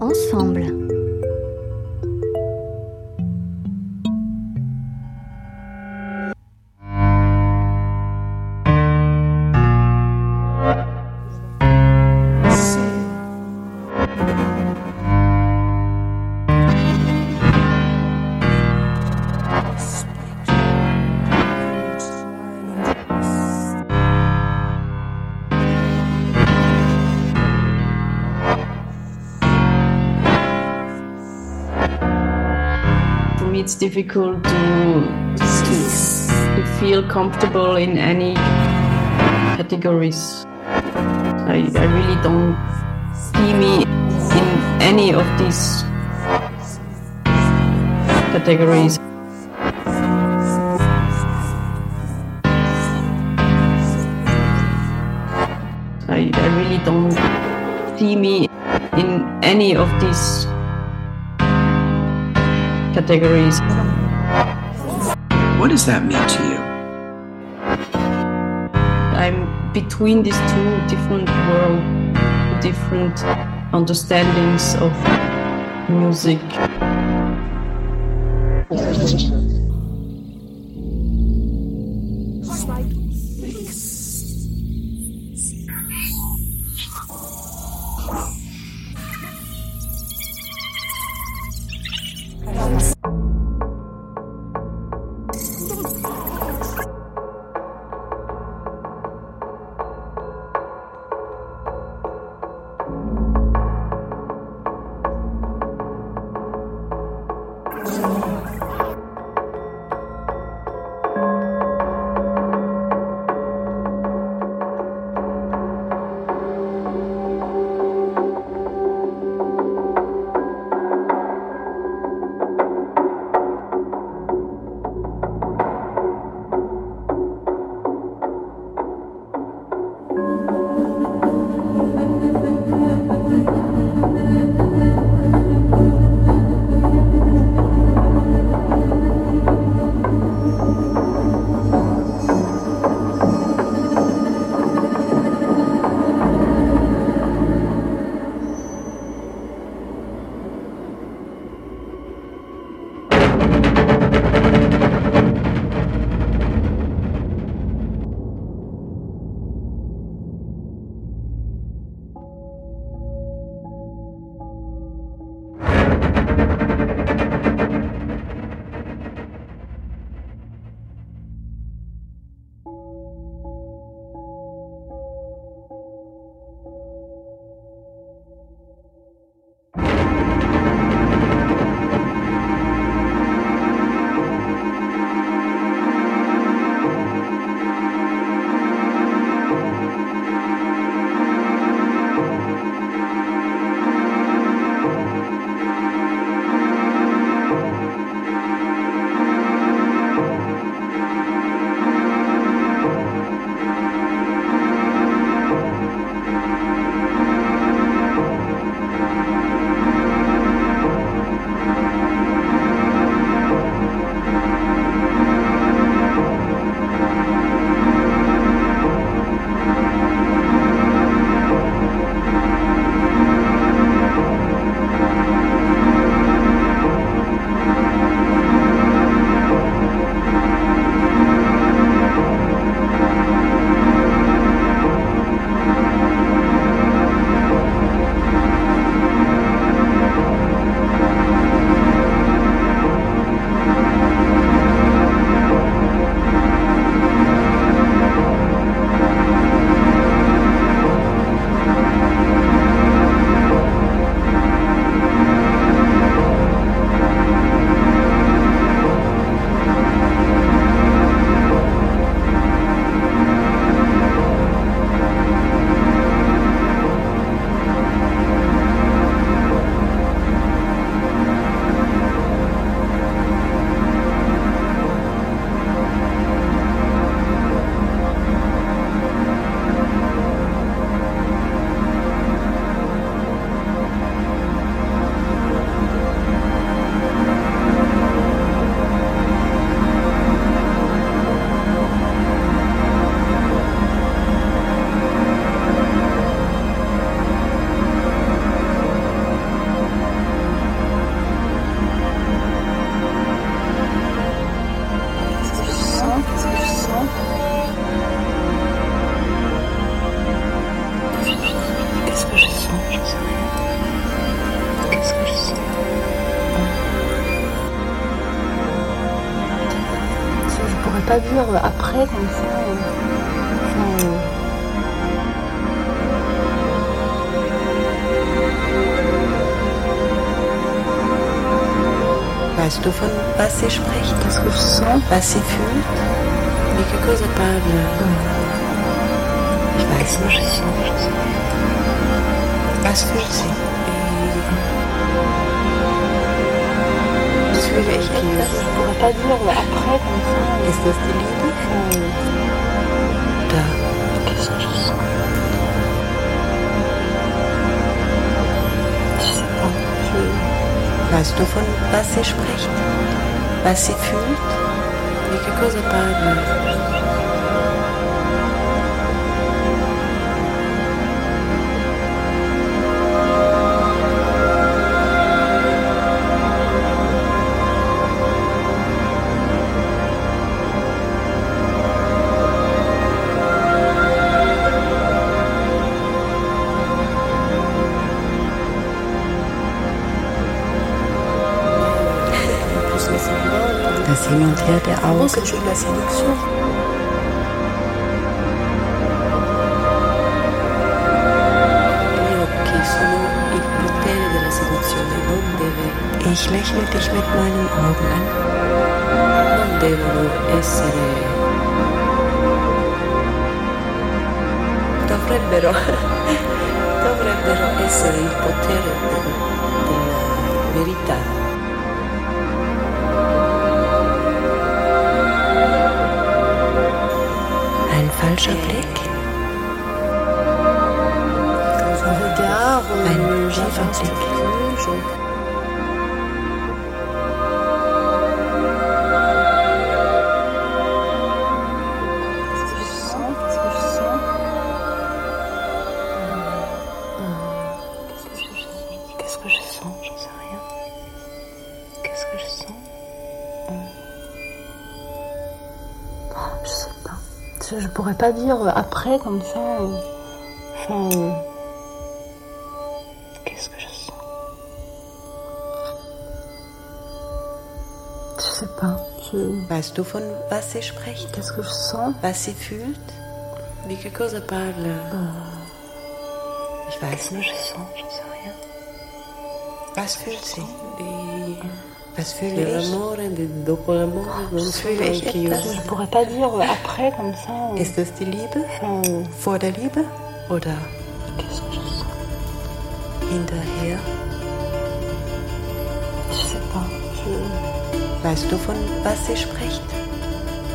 ensemble. Difficult to, to, to feel comfortable in any categories. I, I really don't see me in any of these categories. I, I really don't see me in any of these categories. What does that mean to you? I'm between these two different worlds, different understandings of music. Weißt du, von was sie spricht? je sens Was sie fühlt? Wie que cosa parle? Ich weiß pas. Was fühlt sie? Was fühle ich hier? Ist das die Liebe? Euh, Da. Weißt du, von was sie spricht? Was sie fühlt? Wie que cosa parle? à Hong Kong. C'est de la séduction. Ich lächle dich mit meinen Augen an. Non devono essere dovrebbero, dovrebbero essere il potere della verità. Pourrais pas dire après comme ça. euh, Enfin. euh, Qu'est-ce que je sens? Je sais pas. Je- Weißt du, von was sie spricht? Qu'est-ce que je sens? Was sie fühlt? Wie que cosa parle? Ich weiß Qu'est-ce que je sens? J'en sais rien. Was fühlt sie? Parce que ich, also Ich pourrais pas dire euh, après comme ça. On... Ist es die Liebe? Hm. Vor der Liebe oder hinterher? Ich sais pas. Je... Weißt du von was sie spricht?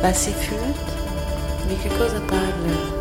Was sie fühlt? Di che cosa parla?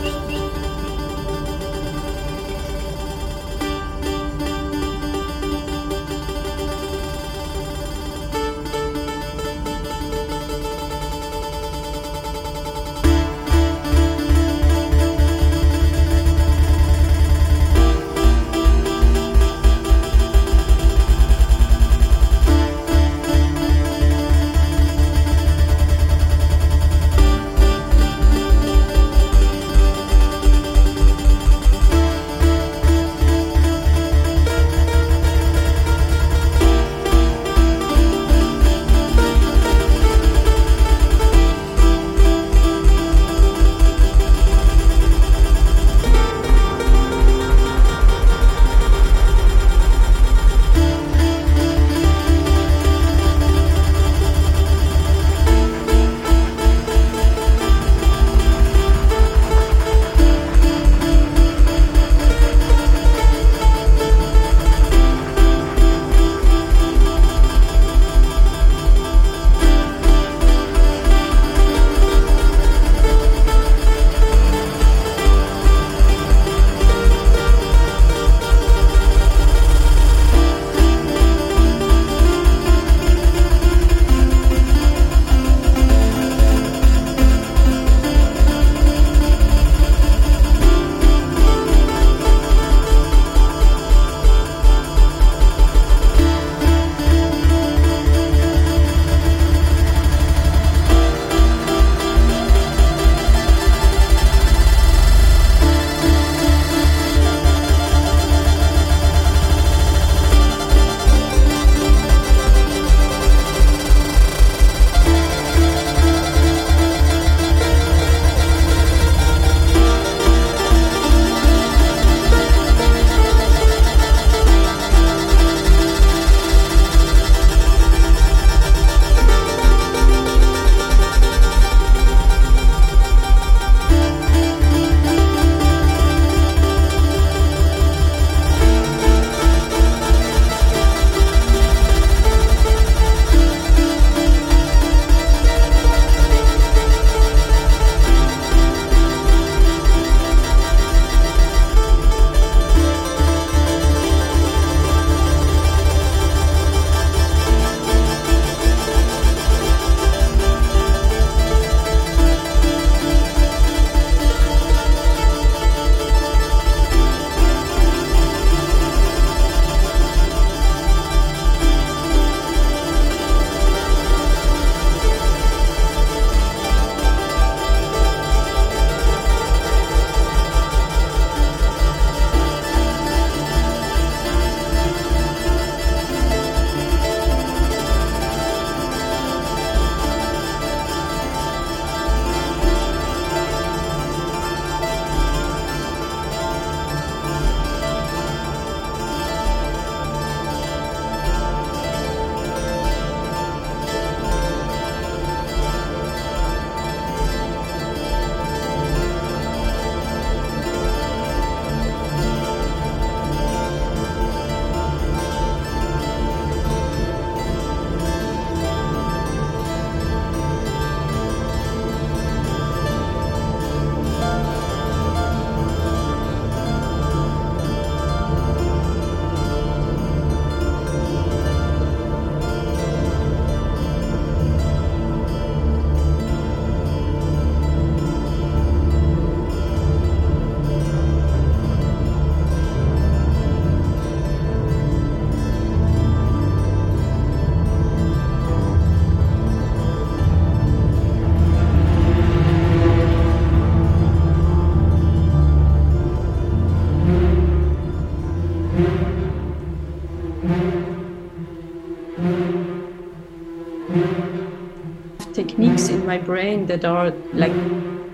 My brain that are like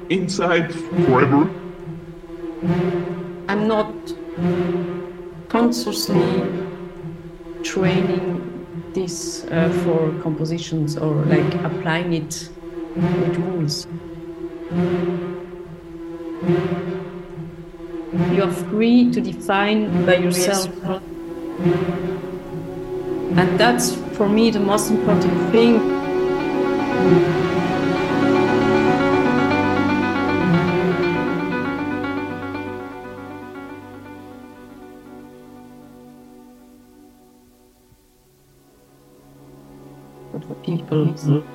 inside forever. I'm not consciously training this uh, for compositions or like applying it with rules. You are free to define by yourself. And that's for me the most important thing. 嗯。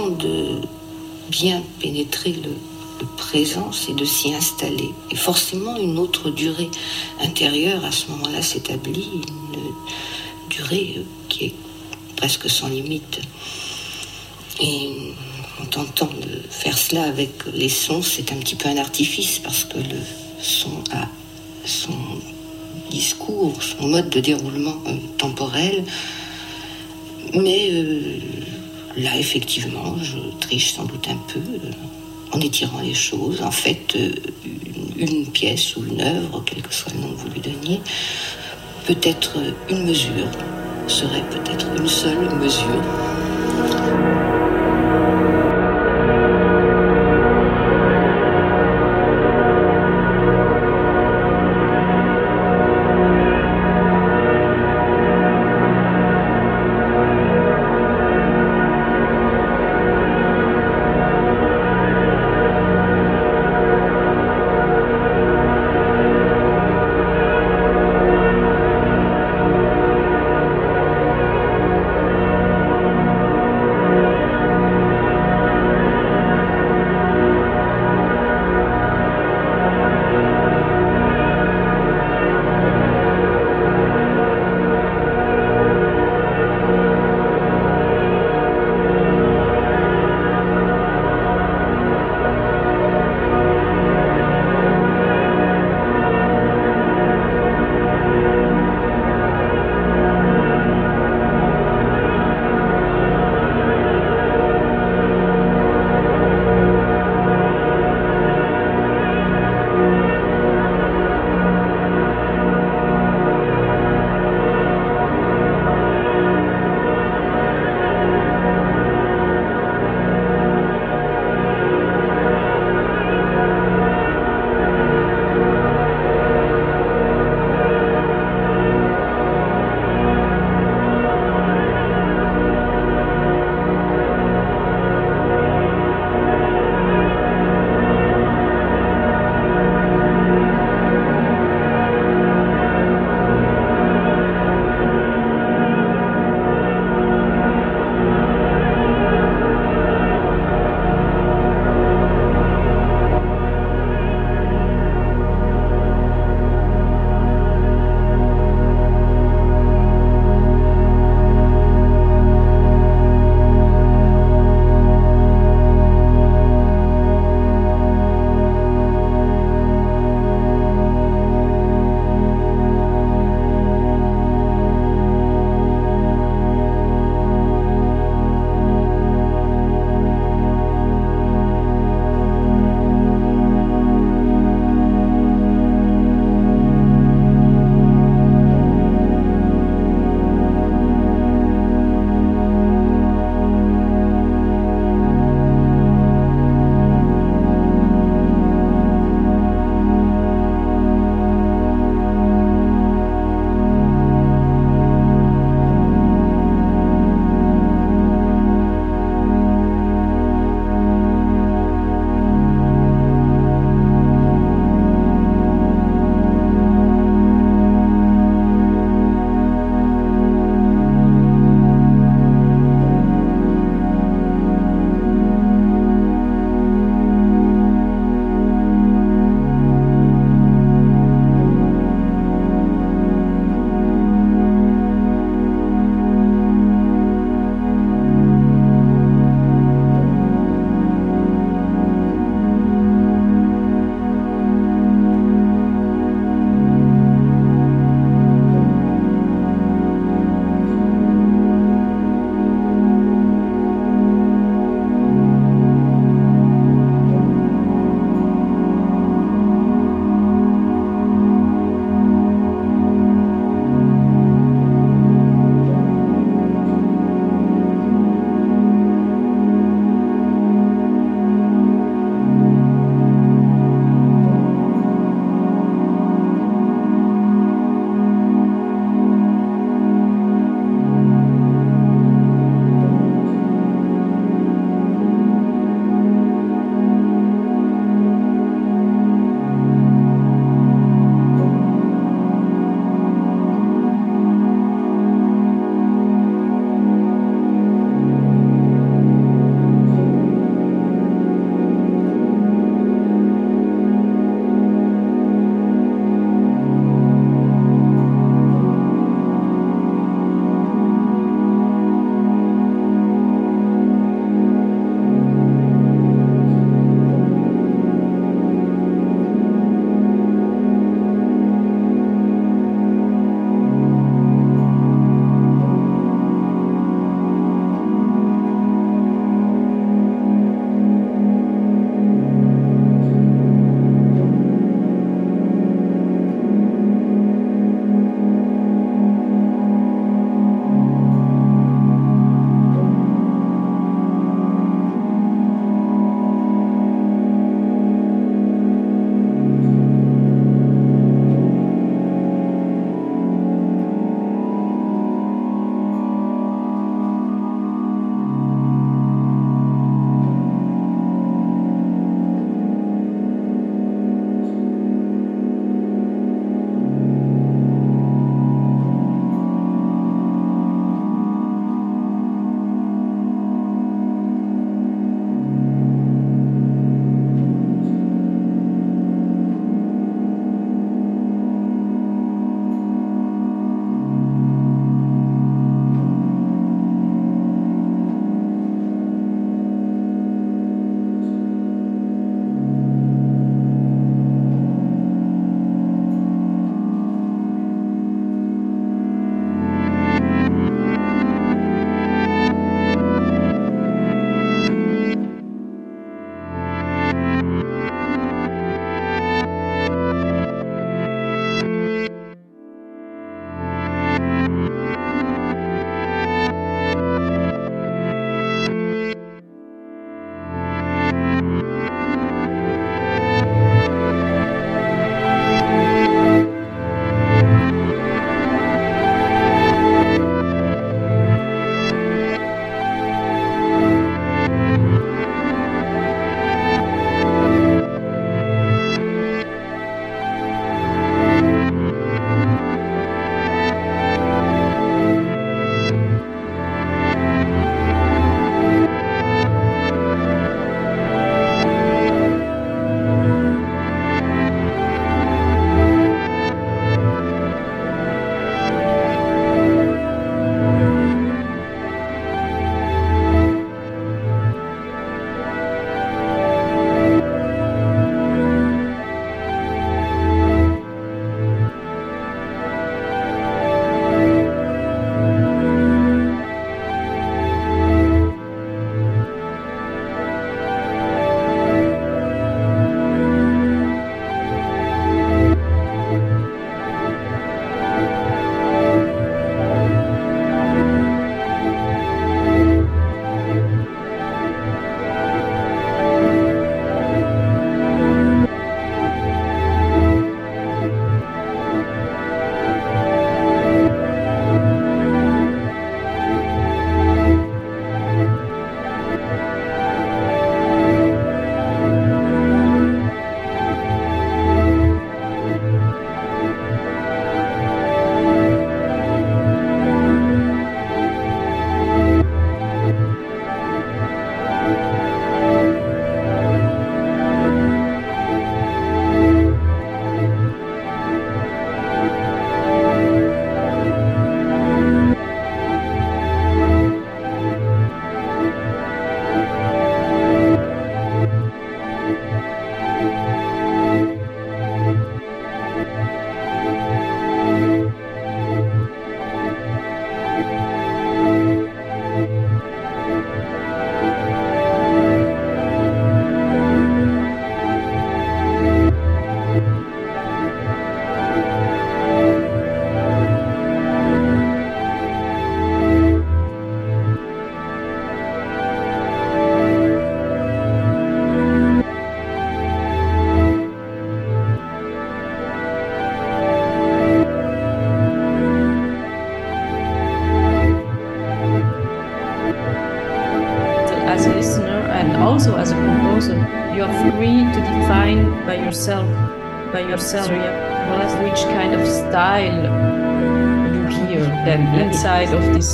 De bien pénétrer le, présent, c'est de s'y installer. Et forcément, une autre durée intérieure à ce moment-là s'établit, une durée qui est presque sans limite. Et en tentant de faire cela avec les sons, c'est un petit peu un artifice parce que le son a son discours, son mode de déroulement euh, temporel. Mais euh, là, effectivement, je triche sans doute un peu euh, en étirant les choses. En fait, euh, une, pièce ou une œuvre, quel que soit le nom que vous lui donniez, peut être une mesure, serait peut-être une seule mesure.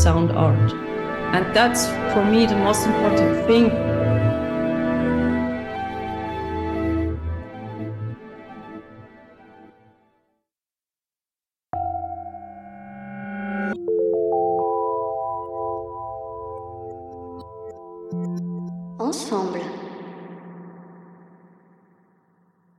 sound art. And that's for me the most important thing